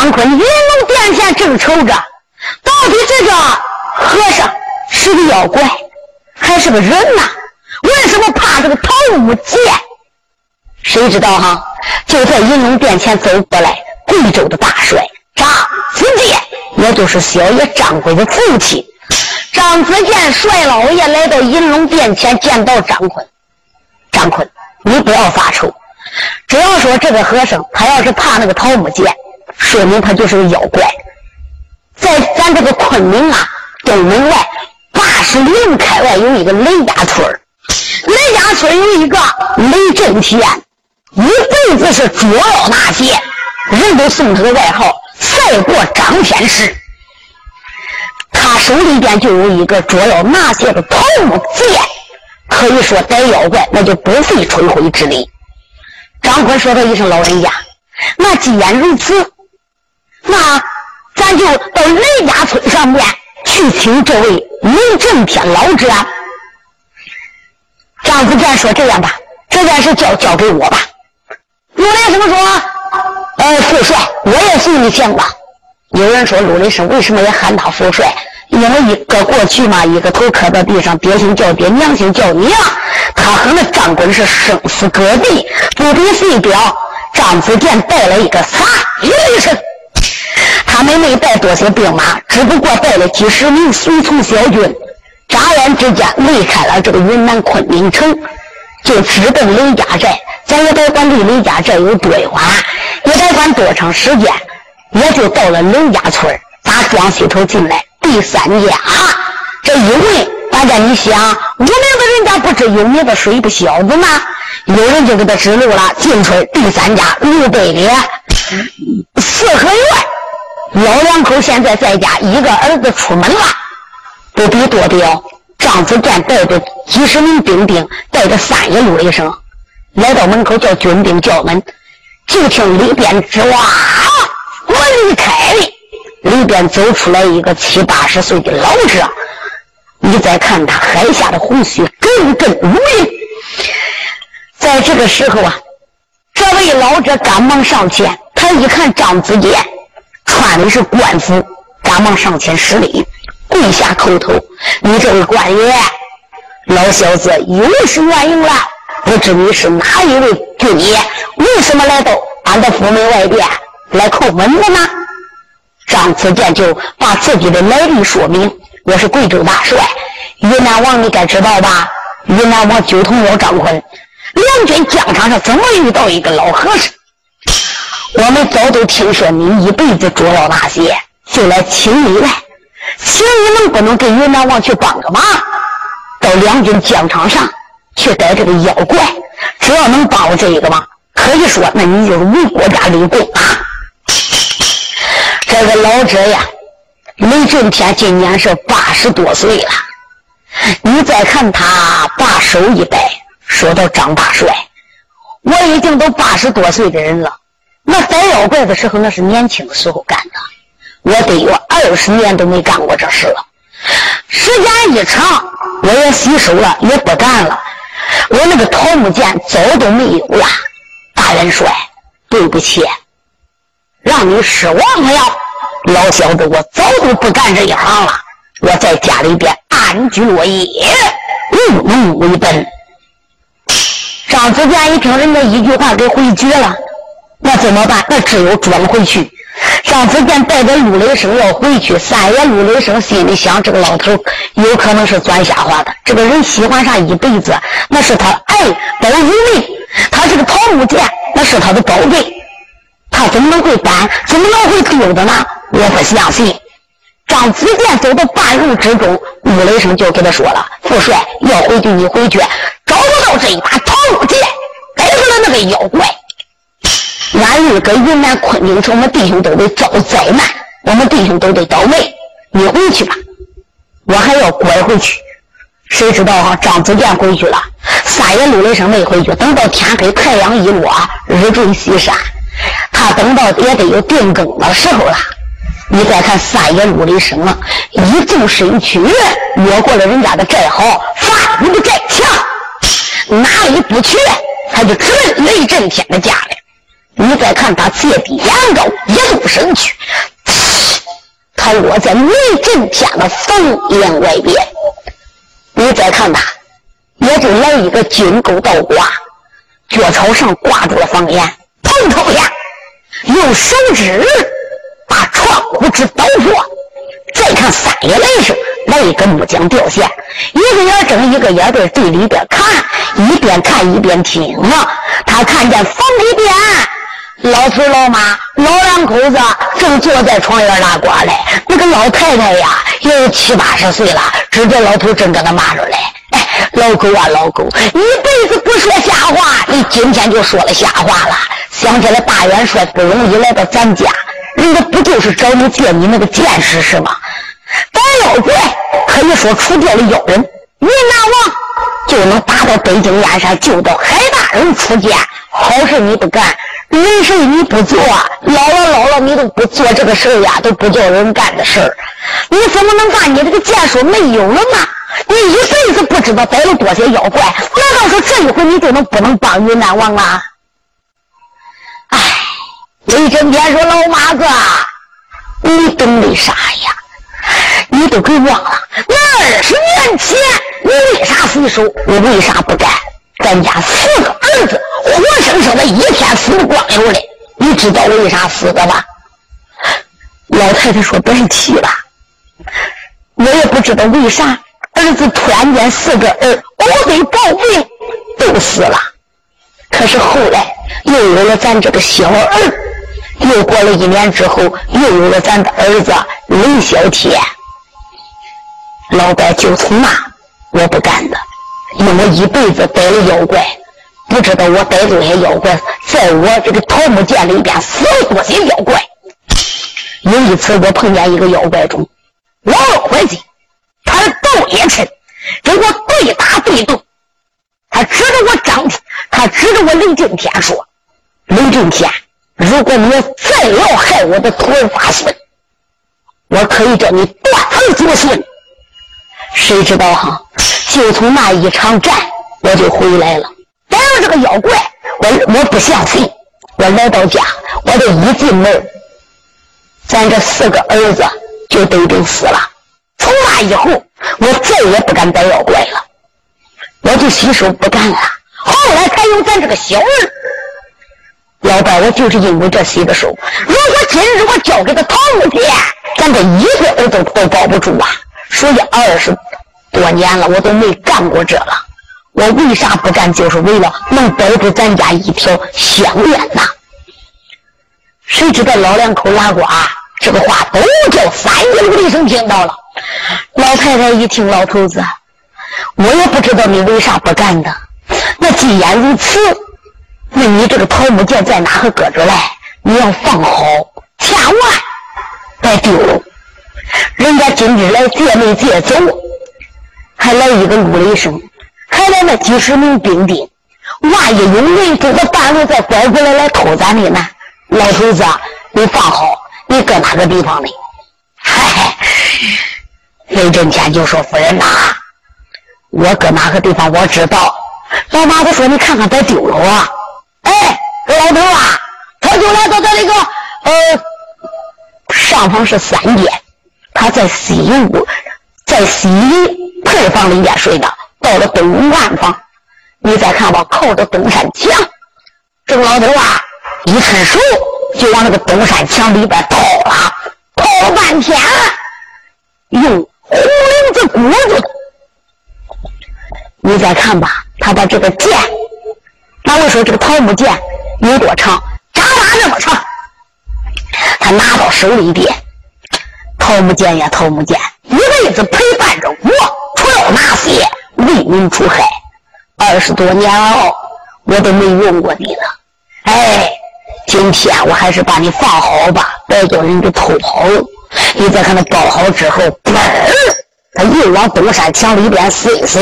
张坤云龙殿前正愁着，到底这个和尚是个妖怪，还是个人呐？为什么怕这个桃木剑？谁知道哈？就在银龙殿前走过来，贵州的大帅张子健，也就是小爷张奎的父亲。张子健帅老爷来到银龙殿前，见到张坤。张坤，你不要发愁，只要说这个和尚他要是怕那个桃木剑，说明他就是个妖怪。在咱这个昆明啊，东门外八十里路开外有一个雷家村雷家村有一个雷震天。一辈子是捉妖拿剑，人都送他个外号“赛过张天师”。他手里边就有一个捉妖拿剑的桃木剑，可以说逮妖怪那就不费吹灰之力。张坤说他一声：“老人家，那既然如此，那咱就到雷家村上面去请这位雷震天老者。”张子健说：“这样吧，这件事交交给我吧。”陆雷生说：“呃，副帅，我也送你见吧。”有人说：“陆雷生为什么也喊他副帅？因为一个过去嘛，一个头磕到地上，爹姓叫爹，娘姓叫娘。他和那张坤是生死隔地，不比谁表。张子健带了一个三雷声，他们没带多些兵马，只不过带了几十名随从小军。眨眼之间离开了这个云南昆明城，就直奔雷家寨。咱也得管离雷家寨有多远，也得管多长时间，也就到了雷家村打庄西头进来第三家，这一问，大家你想，无名的人家不知有名的水不小子吗？有人就给他指路了，进村第三家路北的四合院，老两口现在在家，一个儿子出门了，不必多表。张子健带着几十名兵丁，带着三爷陆雷声。来到门口叫军兵叫门，就听里边吱哇，门一开，里边走出来一个七八十岁的老者。你再看他海下的红须，根根如云。在这个时候啊，这位老者赶忙上前，他一看张子健穿的是官服，赶忙上前施礼，跪下叩头：“你这位官爷，老小子有失远迎了。”不知你是哪一位军爷？为什么来到俺的府门外边来叩门的呢？张子健就把自己的来历说明：我是贵州大帅，云南王，你该知道吧？云南王九头鸟张坤，两军疆场上怎么遇到一个老和尚？我们早都听说你一辈子捉妖那些，就来请你来，请你能不能给云南王去帮个忙？到两军疆场上。去逮这个妖怪，只要能帮我这一个忙，可以说那你就是为国家立功啊！这个老者呀，雷震天今年是八十多岁了。你再看他把手一摆，说到张大帅，我已经都八十多岁的人了，那逮妖怪的时候那是年轻的时候干的，我得有二十年都没干过这事了。时间一长，我也洗手了，也不干了。我那个桃木剑早都没有了，大元帅，对不起，让你失望了。老小子，我早都不干这一行了，我在家里边安居乐业，务农为本。张子健一听人家一句话给回绝了，那怎么办？那只有转回去。张子健带着陆雷声要回去，三爷陆雷声心里想：这个老头有可能是钻瞎话的。这个人喜欢上一辈子，那是他爱宝如命。他这个桃木剑，那是他的宝贝，他怎么能会搬？怎么能会丢的呢？我不相信。张子健走到半路之中，陆雷声就给他说了：“副帅要回去，你回去，找不到这一把桃木剑，逮住了那个妖怪。”俺日搁云南昆明城，我们弟兄都得遭灾难，我们弟兄都得倒霉。你回去吧，我还要拐回去。谁知道哈？张子健回去了，三爷陆雷生没回去。等到天黑，太阳一落，日坠西山，他等到也得有定更的时候了。你再看三爷陆雷生啊，一纵身躯越过了人家的寨壕，发入寨墙，哪里不去？他就直奔雷震天的家里。你再看他借的眼高，一纵身躯，卧在雷震天的房檐外边。你再看他，也就来一个金钩倒挂，脚朝上挂住了房檐，头头下用手指把窗户纸捣破。再看三爷来时，来一个木匠吊线，一个眼睁，一个眼在对里边看，一边看一边听啊。他看见房里边。老头老妈老两口子正坐在床沿拉呱嘞，那个老太太呀也有七八十岁了，指着老头正搁那骂着嘞。哎，老狗啊老狗，一辈子不说瞎话，你今天就说了瞎话了。想起来大元帅不容易来到咱家，人家不就是找你借你那个剑识是吗？白妖怪可以说除掉了妖人，云南王就能打到北京燕山，救到海大人出剑。好事你不干。没事你不做，老了老了你都不做这个事儿呀，都不叫人干的事儿，你怎么能把你这个剑术没有了呢？你一辈子不知道逮了多些妖怪，难道说这一回你就能不能帮云南王啊？哎，雷震天说：“老马子，你懂的啥呀？你都给忘了，那二十年前你为啥死手？你为啥不干？”咱家四个儿子活生生的一天死光溜的，你知道为啥死的吧？老太太说：“别提了，我也不知道为啥儿子突然间四个儿都得暴病都死了。可是后来又有了咱这个小儿，又过了一年之后又有了咱的儿子雷小天。老白就从那我不干的。”因为我一辈子逮了妖怪，不知道我逮多些妖怪，在我这个桃木剑里边死了多些妖怪。有一次我碰见一个妖怪中，老伙计，他的斗也沉，跟我对打对斗。他指着我张天，他指着我雷震天说：“雷震天，如果你要再要害我的徒儿发孙，我可以叫你断儿绝孙。”谁知道哈？就从那一场战，我就回来了。逮了这个妖怪，我我不相信。我来到家，我这一进门，咱这四个儿子就都都死了。从那以后，我再也不敢逮妖怪了，我就洗手不干了。后来才有咱这个小儿。老伴，我就是因为这洗的手。如果今日我交给他唐木剑，咱这一个儿子都保不住啊！所以二十。多年了，我都没干过这了。我为啥不干？就是为了能保住咱家一条香烟呐。谁知道老两口拉呱，这个话都叫三爷陆立生听到了。老太太一听，老头子，我也不知道你为啥不干的。那既然如此，那你这个桃木剑在哪个搁着嘞？你要放好，千万别丢了。人家今日来借没借走？还来一个陆雷声，还来那几十名兵丁，万一有人走到半路再拐过来来偷咱的呢？老头子，你放好，你搁哪个地方呢？嗨嗨，雷震天就说：“夫人呐，我搁哪个地方我知道。”老妈子说：“你看看别丢了啊！”哎，老头啊，他就来到这里个呃上方是三间，他在西屋，在西。配房里边睡的，到了东南房，你再看吧，靠着东山墙，这个老头啊，一伸手就往那个东山墙里边掏了，掏半天，用红绫子裹住。你再看吧，他把这个剑，那我说这个桃木剑有多长？扎拉那么长，他拿到手里边，桃木剑呀，桃木剑，一辈子陪伴着我。不拿血为民除害，二十多年了，我都没用过你了。哎，今天我还是把你放好吧，别叫人给偷跑了。你再看他包好之后，嘣，他又往东山墙里边塞塞，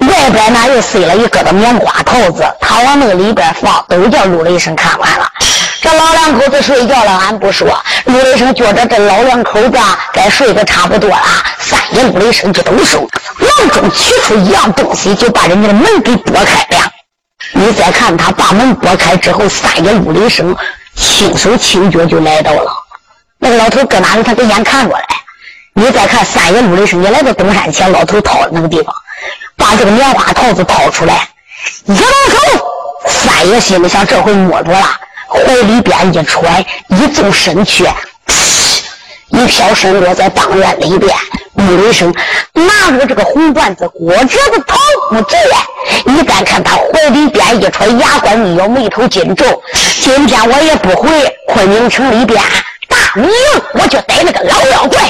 外边呢又塞了一个的棉花套子，他往那个里边放，都叫陆雷声看完了。这老两口子睡觉了，俺不说。陆雷声觉着这老两口子该睡得差不多了，三爷陆雷声就动手，囊中取出一样东西，就把人家的门给拨开了。你再看他把门拨开之后，三爷陆雷声轻手轻脚就来到了。那个老头搁哪里？他给眼看过来。你再看三爷陆雷声也来到东山前，老头掏的那个地方，把这个棉花套子掏出来，一动手，三爷心里想：这回摸着了。怀里边一揣，一纵身去，一飘身落在当院里边。陆雷声拿着这个红缎子裹着的桃木剑，你再看他怀里边一揣，牙关一咬，眉头紧皱。今天我也不回昆明城里边大明，我就逮那个老妖怪。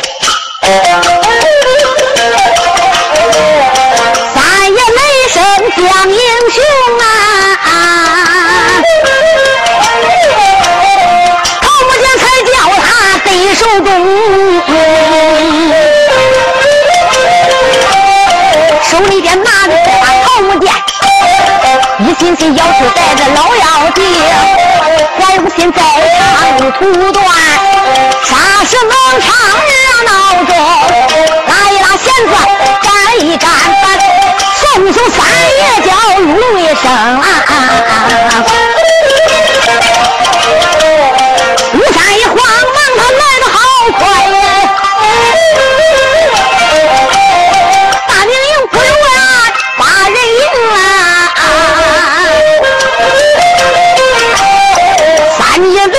手里边拿着这把桃木剑，一心心要去带着老妖精，还有心在长途断，杀时能长热闹中，拉一拉弦子，干一干饭，送送三爷叫陆一声啊！吴三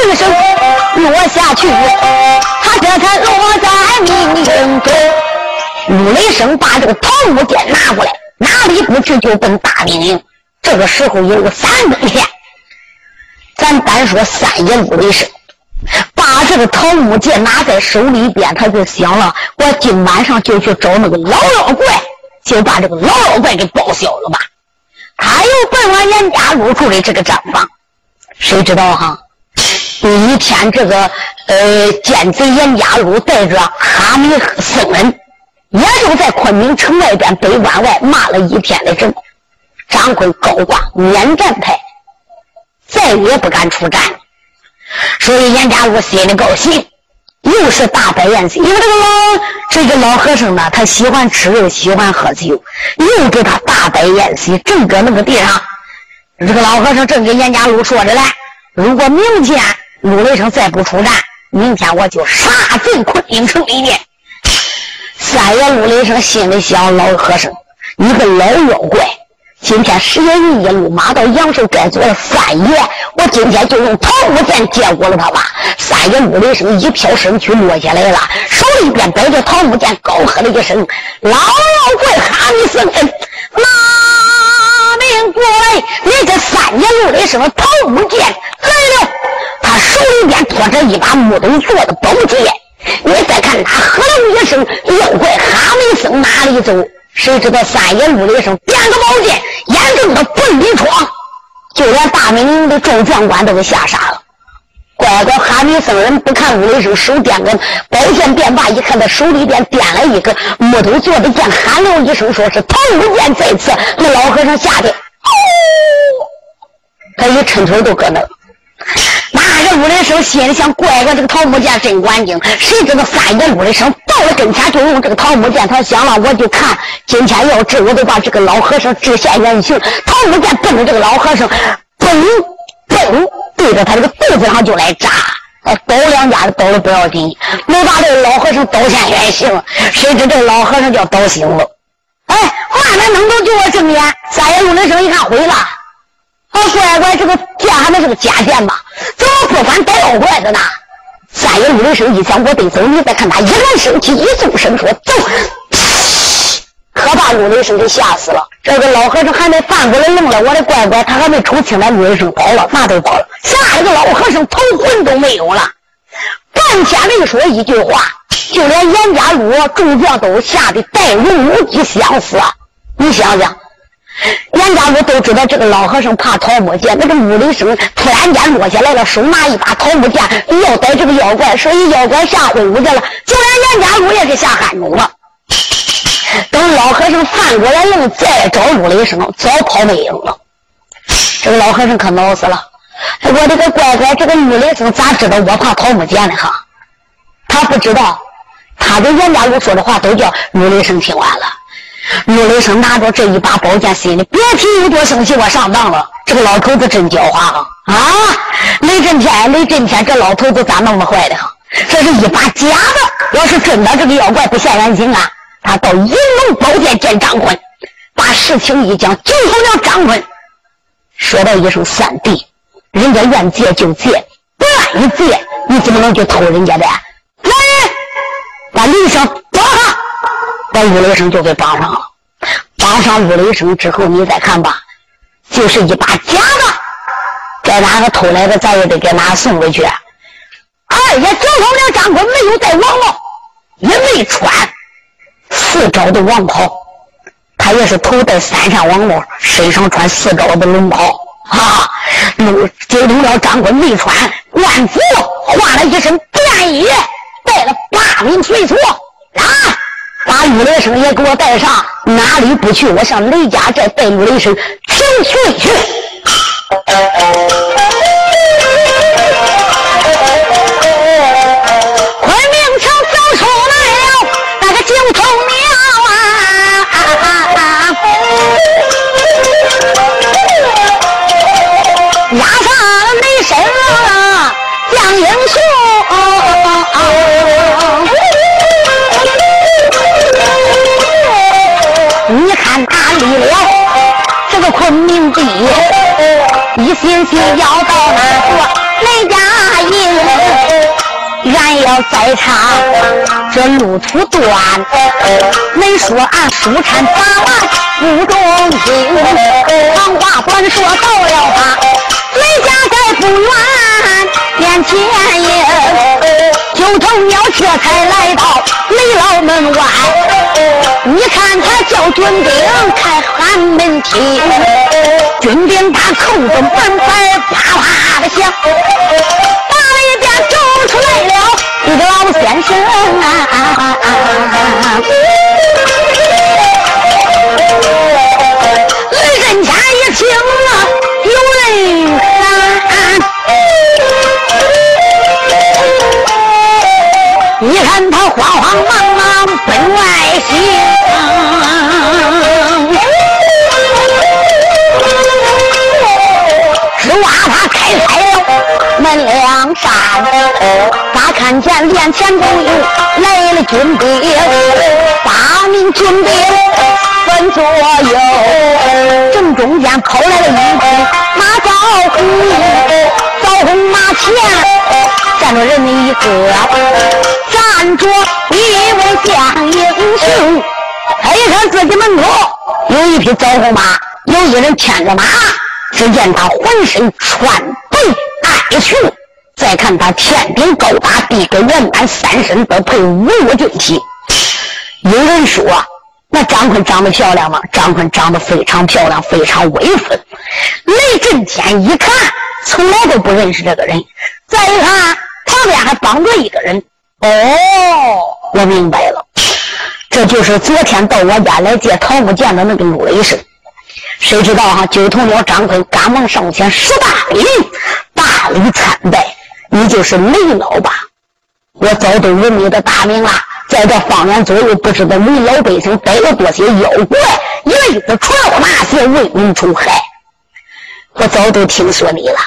三爷雷声落下去，他这才落在命营中。陆雷声把这个桃木剑拿过来，哪里不去就奔大明营。这个时候有个三更天，咱单说三爷陆雷声，把这个桃木剑拿在手里边，他就想了：我今晚上就去找那个老妖怪，就把这个老妖怪给报销了吧。他又奔往严家入住的这个账房，谁知道哈？第一天，这个呃奸贼严家禄带着哈密僧人，也就在昆明城外边北关外骂了一天的阵。张坤高挂免战牌，再也不敢出战。所以严家禄心里高兴，又是大摆宴席。因为这个老这个老和尚呢，他喜欢吃肉，喜欢喝酒，又给他大摆宴席。正搁那个地上，这个老和尚正跟严家禄说着嘞：“如果明天陆雷声再不出战，明天我就杀进昆明城里面。”三爷陆雷声心里想：老和尚，你个老妖怪！今天十月一一路马到阳寿该做了，三爷，我今天就用桃木剑结果了他吧。三爷陆雷声一飘身躯落下来了，手里边摆着桃木剑，高喝了一声：“老妖怪哈密僧人，拿命过来！你这三爷陆雷声桃木剑来了。”他手边拖着一把木头做的宝剑，你再看他喝了一声：“妖怪哈密僧哪里走？”谁知道三爷陆雷声点个宝剑，眼睁的奔里闯，就连大明营的众将官都给吓傻了。乖乖，哈密僧人不看陆雷声手掂个宝剑便罢，一看他手里边掂了一个木头做的剑，喊了一声，说是桃木剑在此。那老和尚吓得，哦，他一抻腿都搁那。着陆雷声心里想：乖乖，这个桃木剑真管用。谁知道三爷陆雷声到了跟前，就用这个桃木剑。他想了，我就看今天要治，我就把这个老和尚治现原形。桃木剑奔着这个老和尚，嘣嘣，对着他这个肚子上就来扎。哎刀两下子刀了不要紧，没把这个老和尚刀现原形。谁知这个老和尚叫刀醒了。哎，慢慢能够救我正眼。三爷陆雷声一看毁了。啊，乖乖，这个剑还能是个假剑吗？怎么不管带妖怪的呢？三爷陆雷声一想，我得走。你再看他一转身体，一纵身说走，可把陆雷声给吓死了。这个老和尚还没翻过来愣了，我的乖乖，他还没瞅清来，陆雷声跑了，哪都跑了。吓得个老和尚头魂都没有了，半天没说一句话，就连严家路众将都吓得带入无地相思。你想想。严家禄都知道这个老和尚怕桃木剑，那个木雷声突然间落下来了，手拿一把桃木剑要逮这个妖怪，所以妖怪吓昏过去了，就连严家禄也是吓汗中了。等老和尚翻过来愣再找木雷声，早跑没影了。这个老和尚可恼死了，我的个乖乖，这个木雷声咋知道我怕桃木剑呢？哈，他不知道，他跟严家禄说的话都叫木雷声听完了。陆雷声拿着这一把宝剑，心里别提有多生气。我上当了，这个老头子真狡猾啊！啊，雷震天，雷震天，这老头子咋那么坏的哈？这是一把假的。要是真的，这个妖怪不现原形啊，他到银龙宝殿见张坤，把事情一讲，就好了张坤说到一声三弟，人家愿借就借，不愿意借，你怎么能去偷人家的？来人，把李生绑上，把吴雷生就给绑上了。绑上吴雷生之后，你再看吧，就是一把假的，该哪个偷来的，咱也得给哪送回去。二爷交头了张坤，没有戴王帽，也没穿四招的王袍，他也是头戴三扇王帽，身上穿四招的龙袍啊。路交头了张坤没穿官服，换了一身便衣，带了八名随从啊，把陆雷声也给我带上，哪里不去？我上雷家寨带陆雷声请罪去。为了这个昆明地一心心要到那座雷家营，俺要再查这路途短，没说俺书产八万不中听。长话短说，到了他雷家寨不远，眼前迎，九头鸟这才来到雷老门外。你看他叫军兵开寒门厅。军兵把扣子门牌啪啪的响，打里边走出来了一个老先生啊！雷震家一听奔外行。门两扇，咋看见连前都有来了军兵，八名军兵分左右，正中间跑来了一匹马枣红，枣红马前站着人的一个，站着将英雄。他一看自己门口有一匹枣红马，有一人牵着马，只见他浑身穿白。爱去，再看他天顶高大，地高圆满，三身都配五岳军体。有人说，那张坤长得漂亮吗？张坤长得非常漂亮，非常威风。雷震天一看，从来都不认识这个人。再一看，旁边还绑着一个人。哦，我明白了，这就是昨天到我家来借桃木剑的那个陆雷声。谁知道哈？九头鸟张坤赶忙上前十大礼，大礼参拜。你就是雷老吧？我早都闻你的大名了，在这方圆左右，不知道你老百姓逮了多些妖怪，一辈子传那些为民除害。我早都听说你了。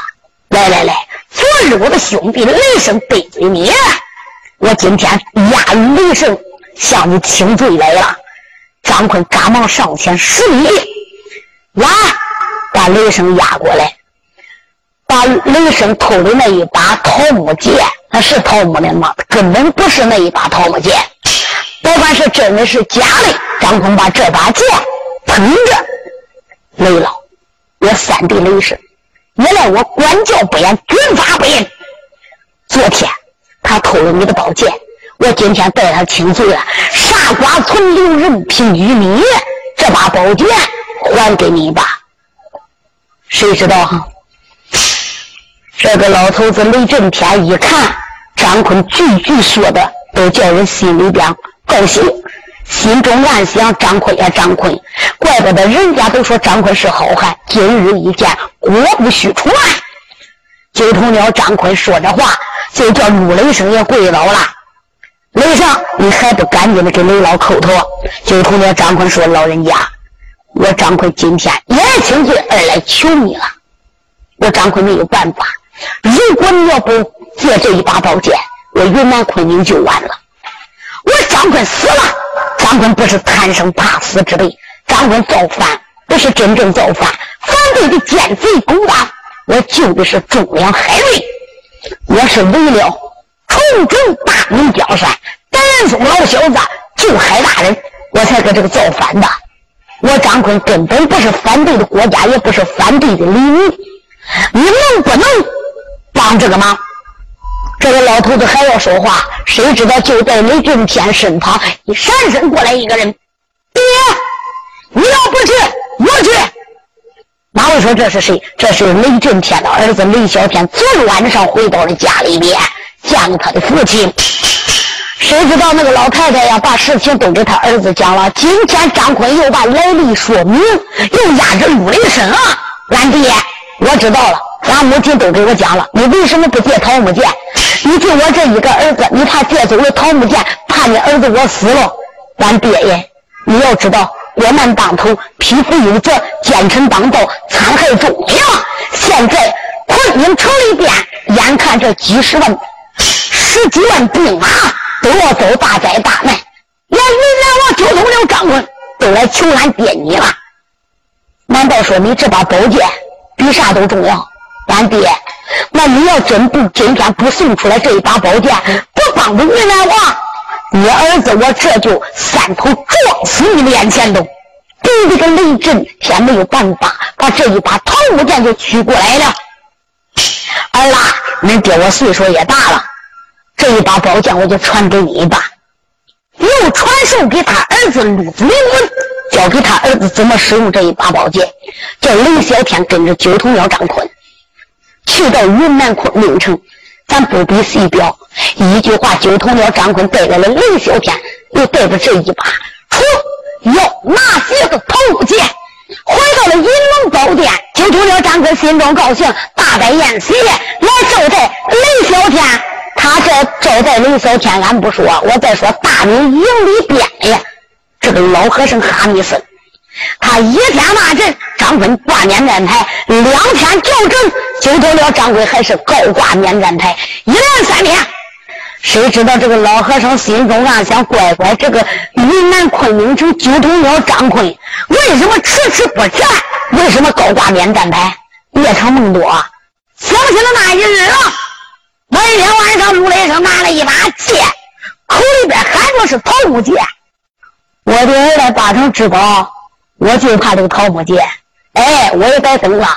来来来，昨日我的兄弟雷声得罪你，我今天押雷声向你请罪来了。张坤赶忙上前施礼。来，把雷声押过来，把雷声偷的那一把桃木剑，那是桃木的吗？根本不是那一把桃木剑，不管是真的是假的。张坤把这把剑捧着，雷老，我三弟雷声，原来我管教不严，军法不严。昨天他偷了你的宝剑，我今天带他请罪了，杀瓜存留，人凭于你。这把宝剑。还给你吧，谁知道哈？这个老头子雷震天一看张坤句句说的，都叫人心里边高兴，心中暗想：张坤呀，张坤，怪不得人家都说张坤是好汉。今日一见，果不虚传。九头鸟张坤说着话，就叫陆雷声也跪倒了。雷声，你还不赶紧的给雷老叩头？九头鸟张坤说：“老人家。”我张坤今天一来请罪，二来求你了。我张坤没有办法。如果你要不借这一把宝剑，我云南昆明就完了。我张坤死了，张坤不是贪生怕死之辈，张坤造反不是真正造反，反对的奸贼勾当，我救的是忠良海瑞，我是为了重整大明江山，胆松老小子救海大人，我才搁这个造反的。我张坤根本不是反对的国家，也不是反对的黎民，你能不能帮这个忙？这个老头子还要说话，谁知道就在雷震天身旁一闪身过来一个人，爹，你要不去，我去。哪位说这是谁？这是雷震天的儿子雷小天。昨晚上回到了家里边，见了他的父亲。谁知道那个老太太呀，把事情都给他儿子讲了。今天张坤又把来历说明，又压着陆雷声啊！俺爹，我知道了，俺母亲都给我讲了。你为什么不借桃木剑？你就我这一个儿子，你怕借走了桃木剑，怕你儿子我死了？俺爹耶，你要知道，国难当头，匹夫有责，奸臣当道，残害忠良。现在昆明城里边，眼看这几十万、十几万兵马。都要遭大灾大难，连云南王九头鸟张坤都来求俺爹你了。难道说你这把宝剑比啥都重要？俺爹，那你要真不今天不送出来这一把宝剑，不帮助云南王，你儿子我这就三头撞死你面前都。逼这个雷震天没有办法，把这一把桃木剑就取过来了。儿啦，恁爹我岁数也大了。这一把宝剑我就传给你吧，又传授给他儿子陆子霖，教给他儿子怎么使用这一把宝剑。叫雷小天跟着九头鸟张坤去到云南昆明城，咱不比谁彪，一句话，九头鸟张坤带来了雷小天，又带着这一把，出要拿些个头不见，回到了银龙宝殿。九头鸟张坤心中高兴，大摆宴席来招待雷小天。他这招待雷小天，俺不说，我再说大明营里边呀，这个老和尚哈密斯，他一天骂阵，张坤挂念念牌，两天叫阵，就得了张坤还是高挂免战牌，一连三天。谁知道这个老和尚心中暗想：乖乖，这个云南昆明城九头鸟张坤，为什么迟迟不战？为什么高挂免战牌？夜长梦多，想起了那一日啊。那一天晚上，陆雷声拿了一把剑，口里边喊着是桃木剑。我的儿子八成知宝，我就怕这个桃木剑。哎，我也该等了。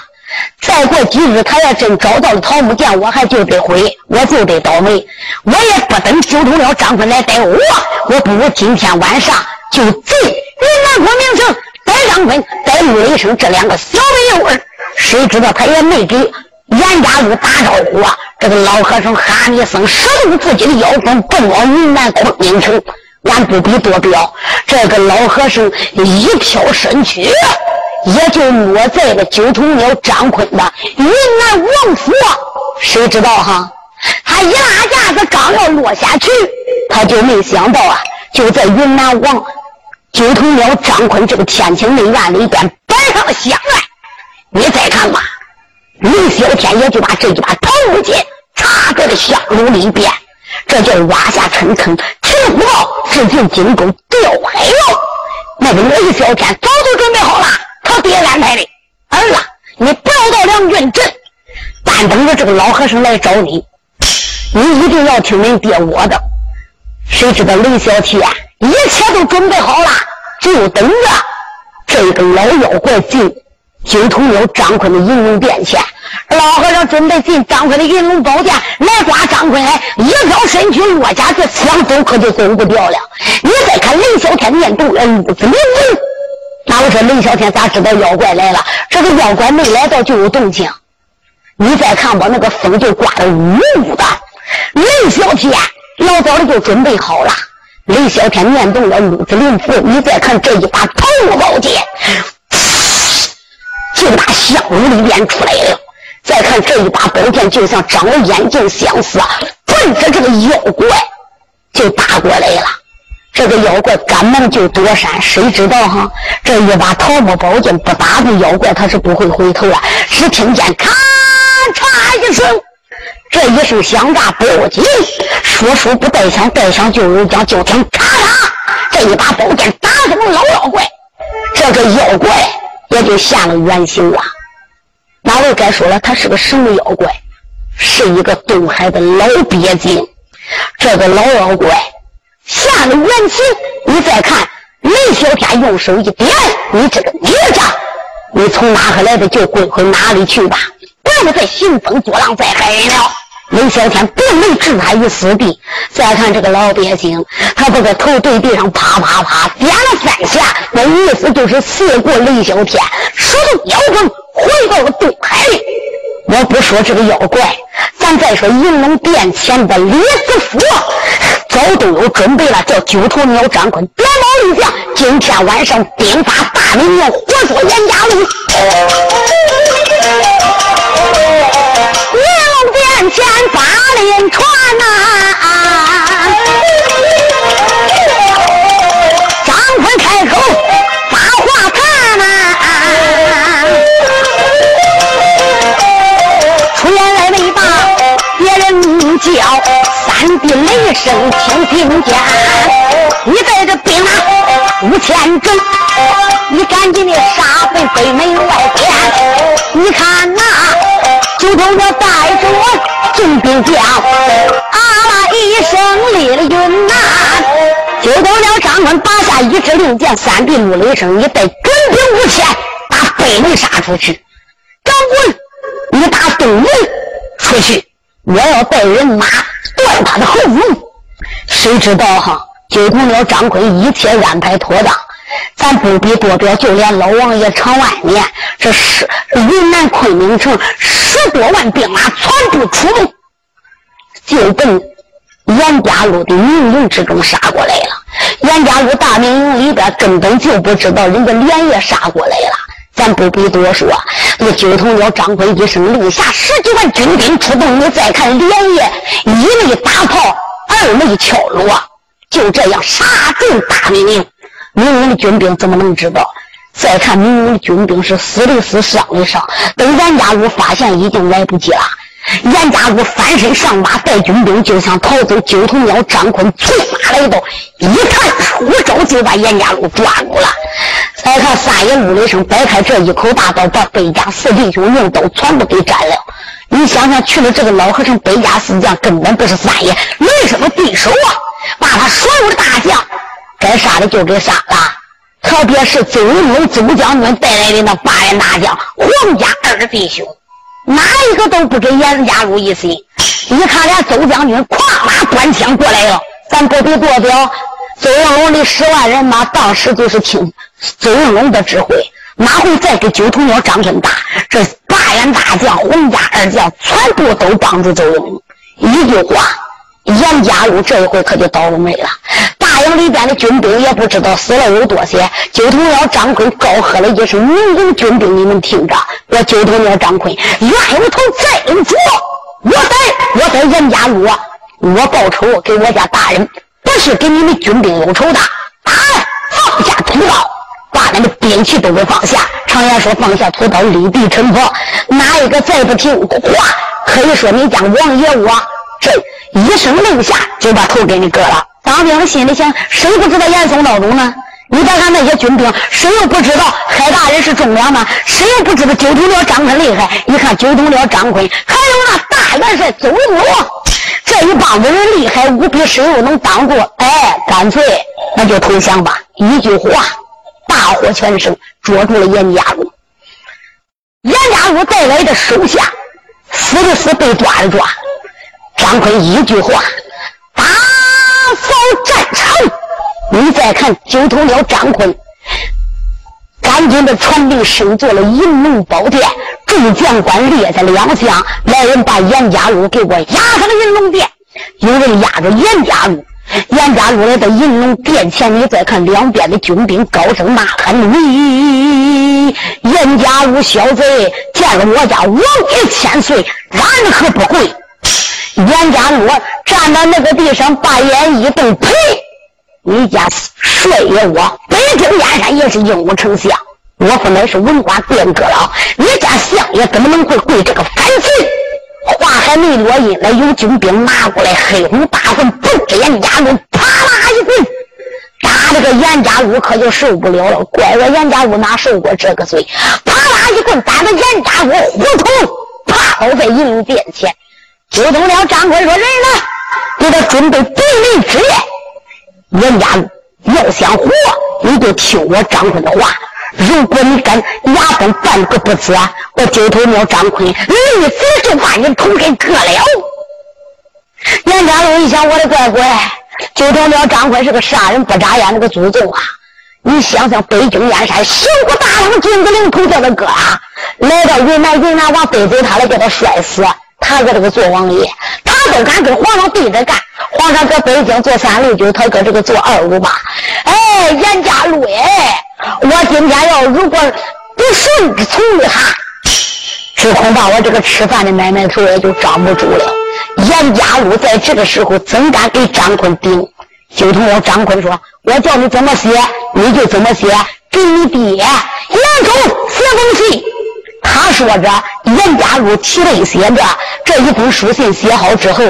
再过几日，他要真找到了桃木剑，我还就得毁，我就得倒霉。我也不等九头鸟张坤来逮我，我不如今天晚上就进云南昆明城逮张坤，逮陆雷声这两个小辈儿。谁知道他也没给严家路打招呼啊？这个老和尚哈密僧使出自己的妖风，奔往云南昆明城。俺不必多表，这个老和尚一飘身躯，也就落在了九头鸟张坤的云南王府。谁知道哈？他一拉架子，刚要落下去，他就没想到啊，就在云南王九头鸟张坤这个天庭内院里边摆上了香案。你再看吧。李小天也就把这一把桃木剑插在了香炉里边，这叫挖下层层，秦虎豹致敬金钩吊海了。那个李小天早就准备好了，他爹安排的。儿子，你不要到梁军镇，但等着这个老和尚来找你，你一定要听你爹我的。谁知道雷小天一切都准备好了，就等着这个老妖怪进。九头鸟张坤的银龙殿前，老和尚准备进张坤的银龙宝殿来抓张坤，一条身躯落下去，想走可就走不掉了。你再看雷小天念动了路子灵文，那我说雷小天咋知道妖怪来了？这个妖怪没来到就有动静。你再看我，那个风就刮得呜呜的。雷小天老早的就准备好了。雷小天念动了路子灵符，你再看这一把桃木宝剑。就打香炉里边出来了。再看这一把宝剑，就像长了眼睛相似，奔着这个妖怪就打过来了。这个妖怪赶忙就躲闪，谁知道哈？这一把桃木宝剑不打住妖怪，他是不会回头的。只听见咔嚓一声，这一声响炸不要紧，说书不带枪，带枪就有将，就听咔嚓，这一把宝剑打中了老妖怪，这个妖怪也就现了原形了。哪位该说了，他是个什么妖怪？是一个东海的老鳖精。这个老妖怪下了原形，你再看雷小天用手一点，你这个孽障，你从哪里来的就滚回哪里去吧。不要再兴风作浪，再害人了。雷小天不能置他于死地。再看这个老鳖精，他这个头对地上啪啪啪点了三下，那意思就是谢过雷小天，手动妖风回到了东海里。我不说这个妖怪，咱再说银龙殿前的李子福，早都有准备了，叫九头鸟张坤点毛立将，今天晚上兵发大明营，活捉严家龙。银龙殿前把令传呐，张坤开口把话谈呐，出言来没把别人叫，三弟雷声听听见，你带着兵马五千整，你赶紧的杀回北门外边，你看那。九头鸟带着我众兵将，啊啦一声立了云呐。九头鸟张坤拔下一支令箭，三弟怒雷声，你带准兵五千，打北门杀出去。张坤，你打东门出去，我要带人马断他的后路。谁知道哈？九头鸟张坤一切安排妥当。咱不必多表，就连老王爷城外面，这是云南昆明城十多万兵马全部出动，就奔严家路的明营之中杀过来了。严家路大明营里边根本就不知道人家连夜杀过来了。咱不必多说，那九头鸟张飞一声令下，十几万军兵出动。你再看连夜一枚大炮，二枚敲锣，就这样杀进大明营。明营的军兵怎么能知道？再看明营的军兵是死的死，伤的伤。等咱家屋发现，已经来不及了。严家路翻身上马，带军兵就想逃走。九头鸟张坤催马来到，一探出招就把严家路抓住了。再看三爷怒了一声，摆开这一口大刀，把北家四弟兄用刀全部给斩了。你想想，去了这个老和尚，北家四将根本不是三爷没什么对手啊！把他所有的大将。该杀的就给杀了，特别是周云龙周将军带来的那八员大将，黄家二弟兄，哪一个都不给严家路一心。你看，连周将军跨马端枪过来了，咱不必多表。周云龙的十万人马，当时就是听周云龙的指挥，哪会再给九头鸟张坤打？这八员大将、洪家二将，全部都帮助周云龙。一句话，严家路这一回可就倒了霉了。大营里边的军兵也不知道死了有多些。九头鸟张坤高喝了一声：“民营军兵，你们听着！我九头鸟张坤冤有头债有主，我在我在严家路，我报仇给我家大人，不是给你们军兵有仇的。打放下屠刀，把那个兵器都给放下。常言说，放下屠刀，立地成佛。哪一个再不听话，可以说你将王爷我这一声令下，就把头给你割了。”当兵心里想：谁不知道严嵩道主呢？你再看那些军兵，谁又不知道海大人是忠良呢？谁又不知道九头鸟张坤厉害？一看九头鸟张坤，还有那大元帅周云龙，这一帮子人厉害无比，谁又能挡住？哎，干脆那就投降吧！一句话，大获全胜，捉住了严家路。严家路带来的手下，死的死，被抓的抓。张坤一句话。打扫战场，你再看九头鸟张坤，赶紧的传令升做了银龙宝殿，众将官列在两厢，来人把严家路给我押上了银龙殿，有人押着严家路，严家路来到银龙殿前，你再看两边的军兵高声呐喊：“你严家路小贼，见了我家王爷千岁，然何不跪？”严家路站在那个地上，把眼一瞪：“呸！你家帅爷我北京燕山也是英武丞相，我本来是文官殿阁了，你家相爷怎么能会跪这个反贼？话还没落音呢，有军兵拿过来黑红大棍，不支严家路，啪啦一棍，打这个严家路可就受不了了。怪我严家路哪受过这个罪？啪啦一棍打到严家路虎头，趴在银殿前。就等了张坤说：“人呢？给他准备北门之宴。人家要想活，你就听我张坤的话。”如果你敢牙崩半个不字，我九头鸟张坤立即就把你头给割了。严家龙一想，我的乖乖，九头鸟张坤是个杀人不眨眼那个祖宗啊！你想想，北京燕山行不大郎金子陵头叫他割啊，来到云南，云南往北走，他来给他摔死。他搁这个做王爷，他都敢跟皇上对着干。皇上搁北京做三六九，他搁这个做二五八。哎，严家路哎，我今天要如果不顺从他，只恐怕我这个吃饭的买卖头也就张不住了。严家路在这个时候怎敢给张坤顶？就同我张坤说：“我叫你怎么写，你就怎么写。给你爹严嵩写封信。”他说着，严家路提泪写着这一封书信写好之后，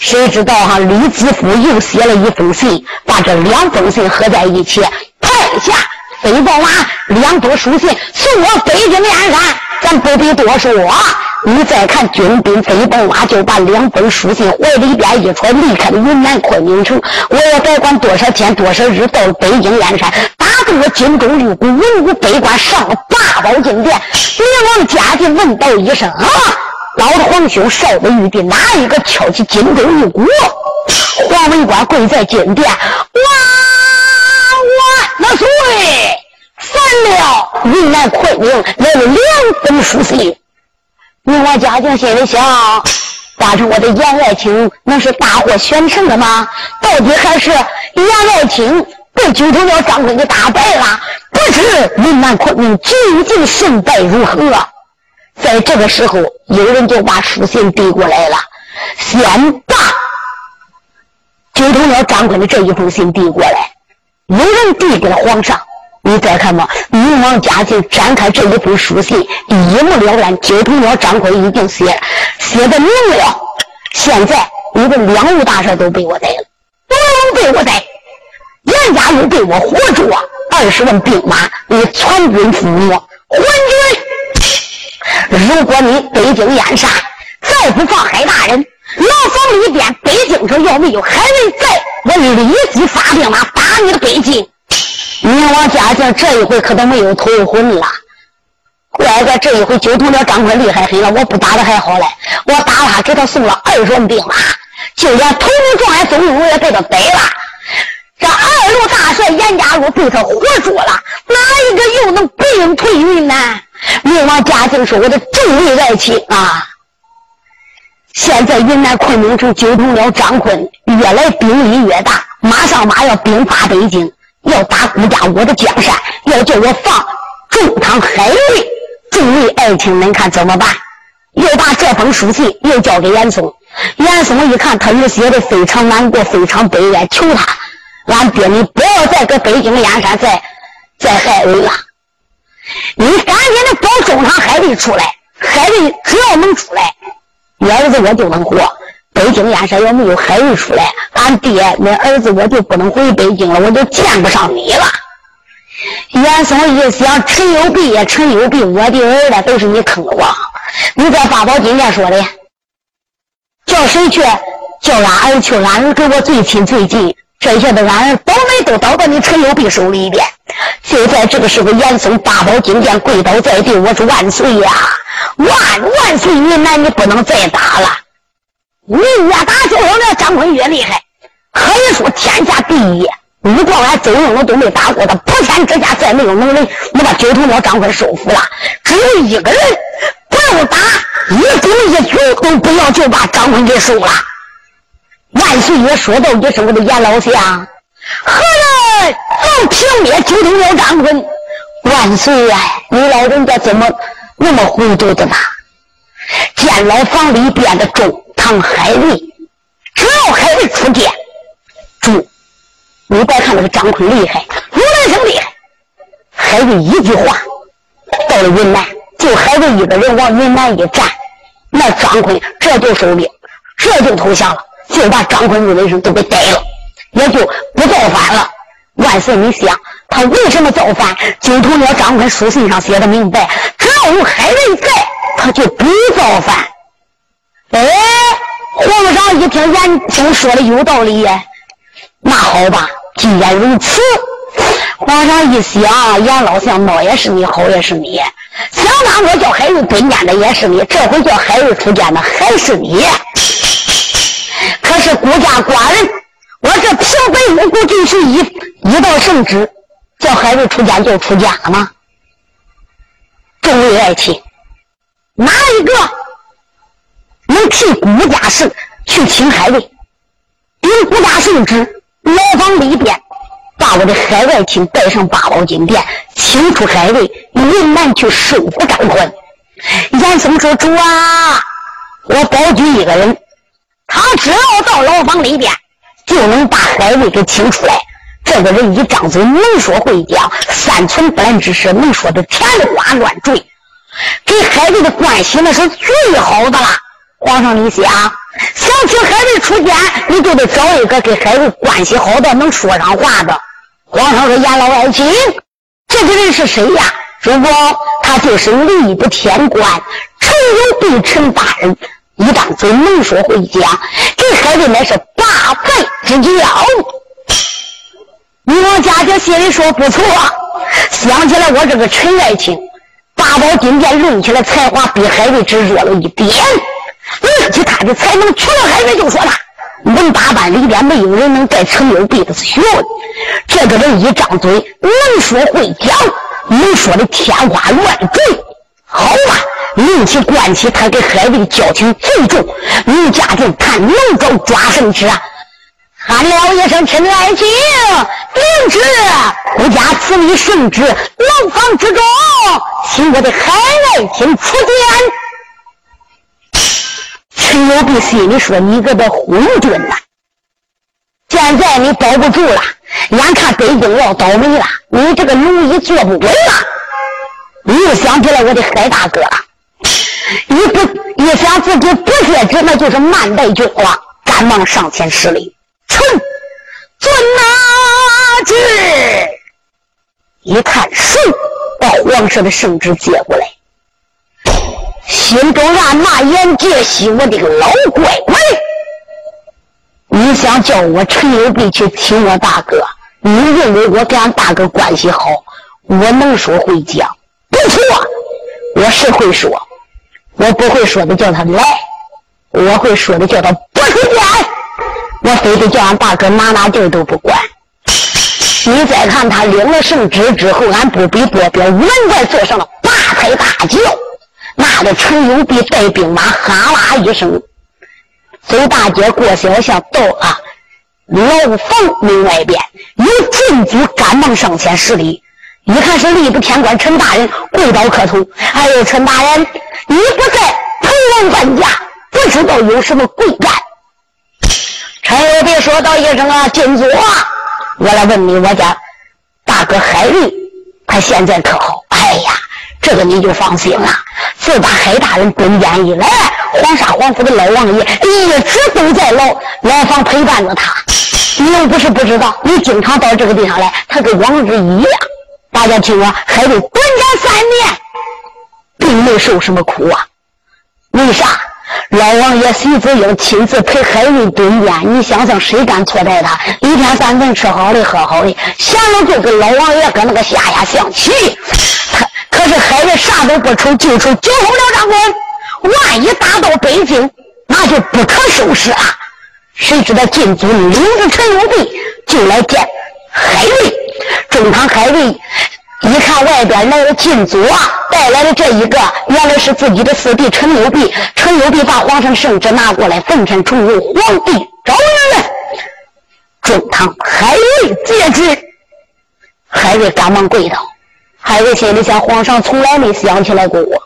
谁知道哈？李子夫又写了一封信，把这两封信合在一起，派下飞豹马两多书信送我北京燕山。咱不必多说，你再看军兵飞豹马就把两封书信怀里边一揣，离开了云南昆明城。我也别管多少天多少日，到了北京燕山。这个金钟六鼓文武百官上了八宝金殿，连王家进问道一声：“啊，老的皇兄少的玉帝，哪一个敲起金钟玉鼓？”黄文官跪在金殿，万万岁！烦了，云南昆明来了两封书信。你王家靖心里想：八成我的严爱卿能是大获全胜的吗？到底还是严爱卿？被九头鸟张坤给打败了，不知云南昆明究竟胜败如何？在这个时候，有人就把书信递过来了，先把九头鸟张坤的这一封信递过来，有人递给了皇上。你再看吧，明王嘉靖展开这一封书信，一目了然，九头鸟张坤已经写写的明了。现在你的两路大帅都被我逮了，都被我逮。严家又被我活捉，二十万兵马，你全军覆没，还军！如果你北京燕山再不放海大人，牢房里边北京城要没有海人在，我立即发兵马打你的北京。明王家将这一回可都没有头婚了，乖乖，这一回九头鸟张坤厉害很了，我不打他还好嘞，我打他给他送了二十万兵马，就连头目状元宋永也被他逮了。这二路大帅严家路被他活捉了，哪一个又能不应退云南？明王嘉靖说：“我的众位爱卿啊，现在云南昆明城九头鸟张坤越来兵力越大，马上马要兵发北京，要打孤家我的江山，要叫我放重堂海瑞。众位爱卿，恁看怎么办？”又把这封书信又交给严嵩，严嵩一看，他又写的非常难过，非常悲哀，求他。俺爹，你不要再搁北京燕山再再害人了！你赶紧的保中堂海瑞出来，海瑞只要能出来，你儿子我就能活。北京燕山要没有海瑞出来，俺爹那儿子我就不能回北京了，我就见不上你了。严嵩一想，陈有病呀，陈有病，我的儿子都是你坑的我。你在八宝金殿说的，叫谁去？叫俺儿去，俺儿跟我最亲最近。这些的俺儿倒霉都倒到你陈友弼手里边。就在这个时候，严嵩大宝金殿跪倒在地，我说万岁呀，万万岁！云南你不能再打了，你越打就说那张坤越厉害，可以说天下第一。如果俺周应龙都没打过他，普天之下再没有能人能把九头鸟张坤收服了。只有一个人不用打，一兵一卒都不要就把张坤给收了。万岁爷说道：“一声我的严老相，何人能平灭九头鸟张坤？”万岁呀，你老人家怎么那么糊涂的呢？见牢房里边的中唐海瑞，只要海瑞出殿，住。你别看那个张坤厉害，如来生厉害，海瑞一句话，到了云南，就海瑞一个人往云南一站，那张坤这就收兵，这就投降了，就把张坤、陆雷声都给逮了，也就不造反了。万岁，你想他为什么造反？就同了张坤书信上写的明白，只要有海瑞在，他就不造反。哎，皇上一听严青说的有道理，那好吧，既然如此，皇上一想，严老相闹也是你，好也是你。想当初叫海瑞蹲监的也是你，这回叫海瑞出监的还是你。可是孤家寡人，我这平白无故就是一一道圣旨，叫海瑞出家就出家了吗？众位爱卿，哪一个能替孤家圣去请海瑞？禀孤家圣旨，牢房里边。把我的海外亲带上八宝金殿，请出海瑞，云南去收复张坤。严嵩说：“主啊，我保举一个人，他只要到牢房里边，就能把海瑞给请出来。这个人一张嘴能说会讲，三寸不烂之舌，能说的天花乱坠，给海瑞的关系那是最好的了。皇上，你想想请海瑞出监，你就得找一个跟海瑞关系好的，能说上话的。”皇上说：“严老爱卿，这个人是谁呀？主公，他就是吏部天官陈有弼陈大人，一张嘴能说会讲，给海瑞乃是八拜之交。”你王家姐心里说：“不错，想起来我这个陈爱卿，八宝金殿论起来才华比海瑞只弱了一点，论起他的才能，除了海瑞就说他。”文八班里边没有人能盖陈有弼的学问，这个人一张嘴能说会讲，能说的天花乱坠。好吧，论起关系，他跟海瑞交情最重。你家俊他能够抓圣旨啊！喊了一声：“陈爱卿，领旨！国家赐你圣旨，牢房之中，请我的海外卿出见。”陈有弼心里说：“你个的昏君呐！现在你保不住了，眼看北京要倒霉了，你这个龙椅坐不稳了。你又想起来我的海大哥了，一不一想自己不接旨，那就是慢待君王，赶忙上前施礼，臣遵旨。一看谁把皇上的圣旨接过来。”心中暗骂严杰西，我的个老乖乖！你想叫我陈有弼去请我大哥？你认为我跟俺大哥关系好？我能说会讲？不错，我是会说。我不会说的叫他来，我会说的叫他不出见。我非得叫俺大哥哪哪地都不管。你再看他领了圣旨之后，俺不比波彪稳在坐上了八抬大轿。那个陈有弼带兵马，哈啦一声，走大街过小巷，到啊牢房门外边，有禁足赶忙上前施礼。一看是吏部天官陈大人，跪倒磕头。哎呦，陈大人，你不在，朋王搬家，不知道有什么贵干。陈有弼说道一声啊，金主啊，我来问你，我家大哥海瑞，他现在可好？哎呀。这个你就放心了。自打海大人蹲监以来，黄沙皇府的老王爷一直都在牢牢房陪伴着他。你又不是不知道，你经常到这个地方来，他跟往日一样。大家听我，海瑞蹲监三年，并没受什么苦啊。为啥？老王爷徐子英亲自陪海瑞蹲监，你想想，谁敢错待他？一天三顿吃好的喝好的，闲了就跟老王爷搁那个下下象棋。他。可是海瑞啥都不愁，就愁九后了长官，万一打到北京，那就不可收拾了。谁知道进祖领着陈永弼就来见海瑞，中堂海瑞一看外边来了进祖啊，带来了这一个原来是自己的四弟陈有弼。陈有弼把皇上圣旨拿过来，奉天重用皇帝诏曰：中堂海瑞接旨。海瑞赶忙跪倒。海瑞心里想：皇上从来没想起来过我，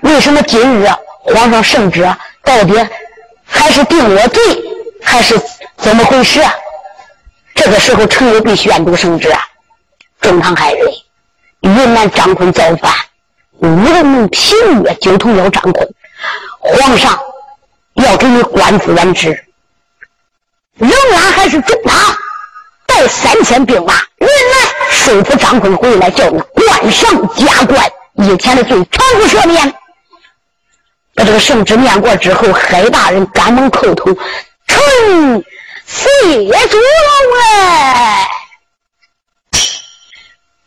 为什么今日皇上圣旨到底还是定我罪，还是怎么回事？啊这个时候，陈有弼宣读圣旨啊：中堂海瑞，云南张坤造反，无人平越九头鸟张坤，皇上要给你官复原职，仍然还是中堂带三千兵马，云南收服张坤回来，叫你官上加官，以前的罪全部赦免。把这个圣旨念过之后，海大人赶忙叩头，臣谢主了哎。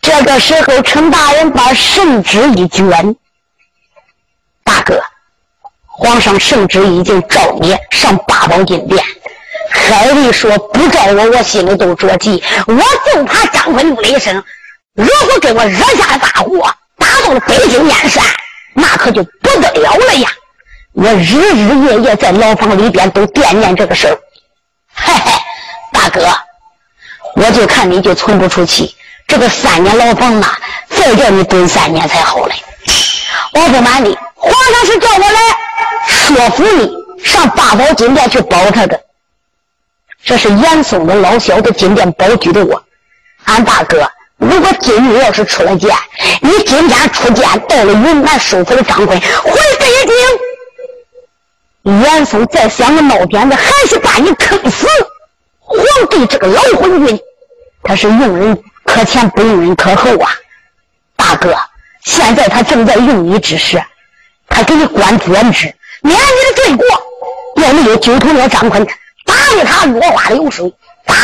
这个时候，陈大人把圣旨一卷，大哥，皇上圣旨已经召你上八宝金殿。海瑞说不召我，我心里都着急。我就怕张坤不一声，如果给我惹下了大祸，打到了北京燕山，那可就不得了了呀！我日日夜夜在牢房里边都惦念这个事儿。嘿嘿，大哥，我就看你就存不出气。这个三年牢房啊，再叫你蹲三年才好嘞！我不瞒你，皇上是叫我来说服你上八宝金殿去保他的。这是严嵩的老小子金殿保举的我。俺大哥，如果今日要是出了剑，你今天出剑到了云南收服了张坤，回北京，严嵩再想个闹点子，还是把你坑死。皇帝这个老昏君，他是用人。可前不用人，可后啊！大哥，现在他正在用你之时，他给你官复原职，免你的罪过。要没有九头鸟张坤，打的他落花流水，打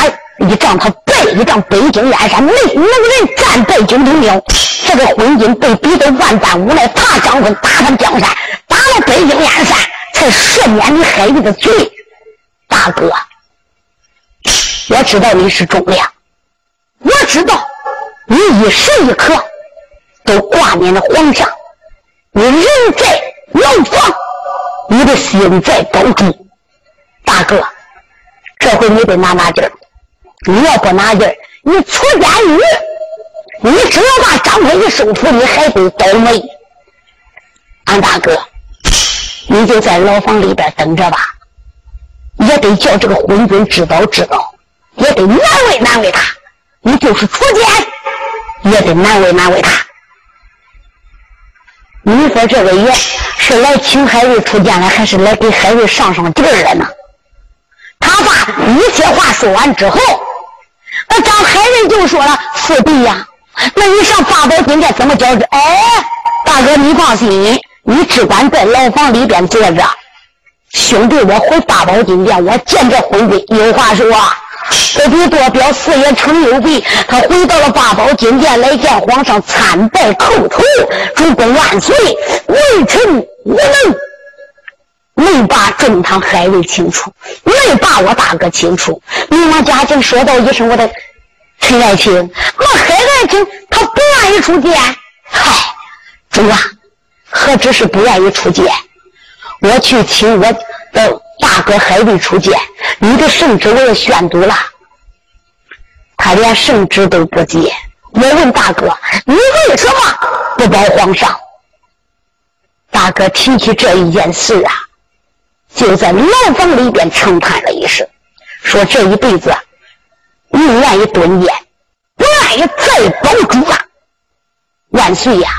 一仗他败一仗，北京燕山没能人战败九头鸟。这个昏君被逼得万般无奈，怕张坤打他江山，打了北京燕山，才赦免你孩子的罪。大哥，我知道你是忠良。我知道你一时一刻都挂念着皇上，你人在牢房，你的心在高筑。大哥，这回你得拿拿劲儿。你要不拿劲儿，你出监狱，你只要把张飞一收服，你还得倒霉。俺大哥，你就在牢房里边等着吧，也得叫这个昏君知道知道，也得难为难为他。你就是出监，也得难为难为他。你说这个爷是来请海瑞出监来，还是来给海瑞上上劲儿了呢？他把一切话说完之后，那张海瑞就说了：“四弟呀，那你上八宝金殿怎么交代？”哎，大哥你放心，你只管在牢房里边坐着。兄弟，我回八宝金殿，我见这昏君有话说。不必多表，四爷程有必，他回到了八宝金殿来见皇上参拜叩头，主公万岁，微臣无能，没把中堂海瑞清楚，没把我大哥清楚。明王嘉靖说道一声：“我的陈爱卿，那海爱卿他不愿意出见。嗨，主啊，何止是不愿意出见？我去请我的。”大哥海瑞出见，你的圣旨我也宣读了，他连圣旨都不接。我问大哥，你为什么不保皇上？大哥提起这一件事啊，就在牢房里边长叹了一声，说这一辈子宁愿意蹲监，不愿意再保主了。万岁呀！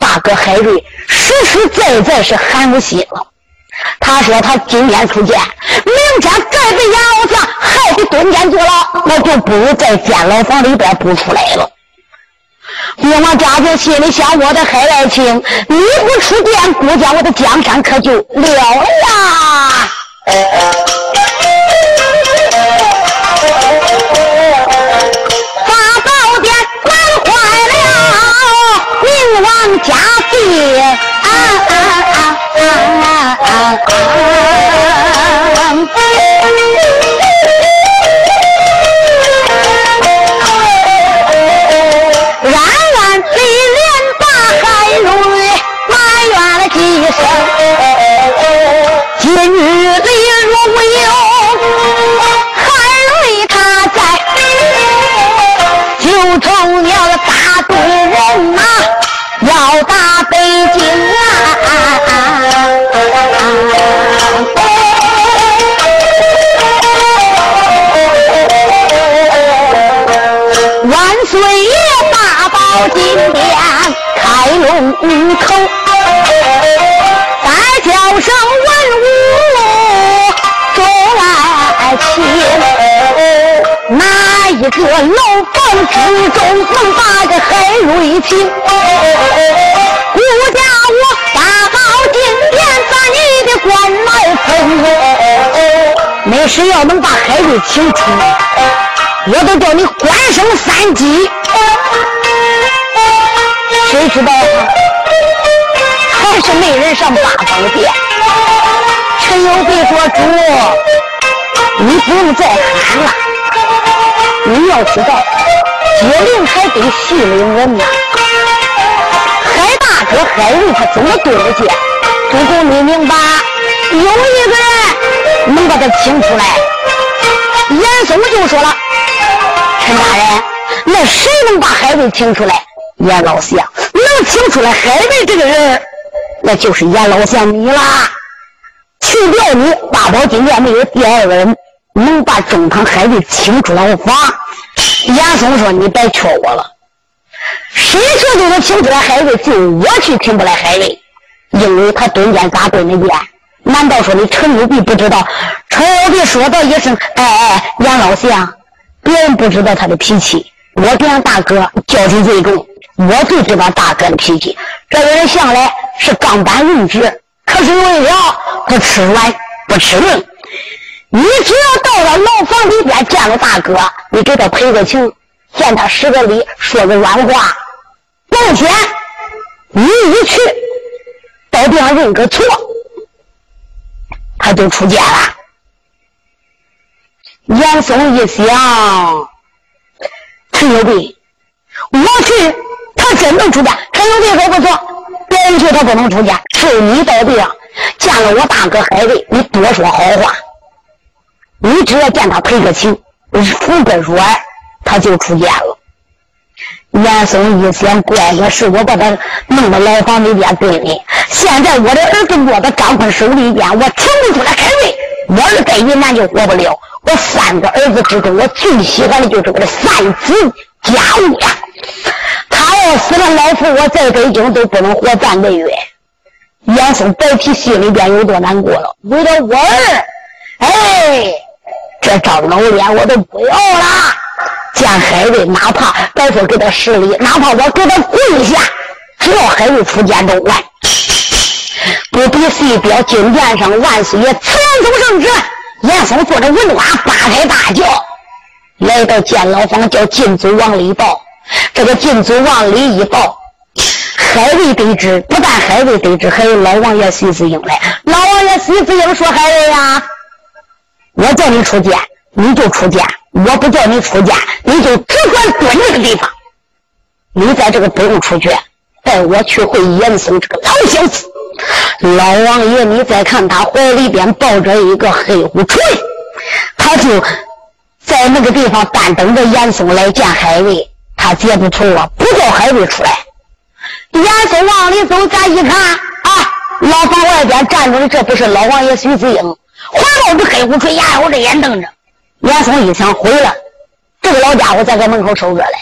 大哥海瑞实实在在是寒了心了。他说：“他今天出监，明天再被阎王下，还得蹲监坐牢，那就不如在监牢房里边不出来了。”我们家就心里想：“我的海爱卿，你不出殿，估计我的江山可就了了呀！”今日里若有海瑞他在，就成了大队人马要打北京啊！万岁爷八宝金殿开龙口，声文武众来齐，哪一个牢房之中能把个海瑞请？顾家我大好今天把你的官来封，没事要能把海瑞请出，我都叫你官升三级。谁知道还是没人上八宝殿。陈友贵说：“主，你不用再喊了。你要知道，接令还得细领人呢。海大哥海瑞他怎么对得起？主公你明白？有一个人能把他请出来。”严嵩就说了：“陈大人，那谁能把海瑞请出来？”严老相能请出来海瑞这个人，那就是严老相你啦。去掉你八宝金殿没有第二个人能把中堂海瑞请出牢房。严嵩说：“你别劝我了，谁说就能请出来海瑞？就我去请不来海瑞，因为他蹲监咋蹲的监？难道说你陈友璧不知道？陈友璧说道一声：‘哎哎，严老相，别人不知道他的脾气，我跟俺大哥交情最重。’”我最知道大哥的脾气，这个人向来是钢板硬直，可是为了不吃软不吃硬。你只要到了牢房里边见了大哥，你给他赔个情，见他施个礼，说个软话，抱歉，你一去到地上认个错，他就出监了。严嵩一想，陈友贵，我去。他真能出家，陈友贵说不错，别人去他不能出家，只有你到地上见了我大哥海瑞，你多说好话，你只要见他赔个情，服个软，他就出家了。严嵩一想，怪个是我把他弄到牢房里边对的，现在我的儿子落在张坤手里边，我请不出来海瑞，我儿在云南就活不了。我三个儿子之中，我最喜欢的就是我的三子家务呀。他要死了，老夫我在北京都不能活半个月。严嵩白皮心里边有多难过了。为了我儿，哎，这张老脸我都不要了。见海瑞，哪怕别说给他施礼，哪怕我给他跪下，只要海瑞出见都完。不比谁表，金殿上万岁爷慈宗圣旨。严嵩坐着文瓦，八抬大轿来到监牢房，叫禁足往里抱。这个禁足往里一报，海瑞得知，不但海瑞得知，还有老王爷徐子英来。老王爷徐子英说：“海瑞呀，我叫你出监，你就出监；我不叫你出监，你就只管蹲这个地方。你在这个不用出去，带我去会严嵩这个老小子。老王爷，你再看他怀里边抱着一个黑虎锤，他就在那个地方单等着严嵩来见海瑞。”他接不出我，不叫海瑞出来。严嵩往里走，咱一看啊，牢房外边站着的这不是老王爷徐子英，怀抱着黑虎锤，牙咬着眼瞪着。严嵩一想，毁了，这个老家伙在这门口守着嘞。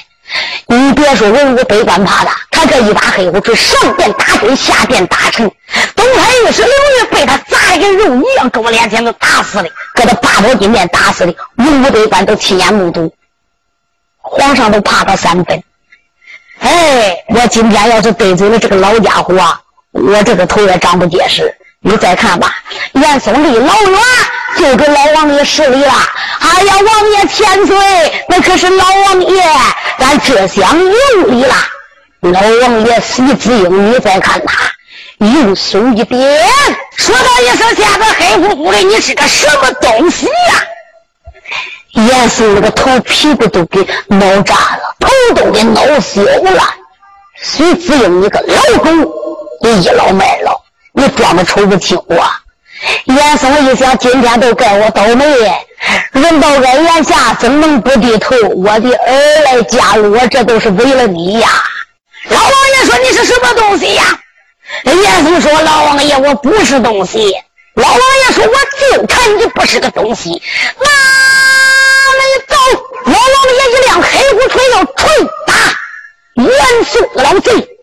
你别说文武百官怕他，他这一把黑虎锤，上边打鬼，下边打臣，东海御史刘玉被他砸的跟肉一样，跟我脸前都打死的，搁他八宝金殿打死的，文武百官都亲眼目睹。皇上都怕他三分，哎，我今天要是得罪了这个老家伙，我这个头也长不结实。你再看吧，严嵩离老远就给老王爷施礼了。哎呀，王爷千岁，那可是老王爷，咱这厢有礼了。老王爷徐子英，你再看他，用手一点，说道一声：“现在黑乎乎的，你是个什么东西呀？”严嵩那个头皮骨都给挠炸了，头都给挠小了。徐子英，你个老狗，你倚老卖老，你装的瞅不起我。严嵩一想，今天都该我倒霉，人到俺眼下怎能不低头？我的儿来嫁我，这都是为了你呀。老王爷说你是什么东西呀？严嵩说老王爷我不是东西。老王爷说我就看你不是个东西。那。往那一走，老王爷一辆黑虎车要捶打阎肃老贼。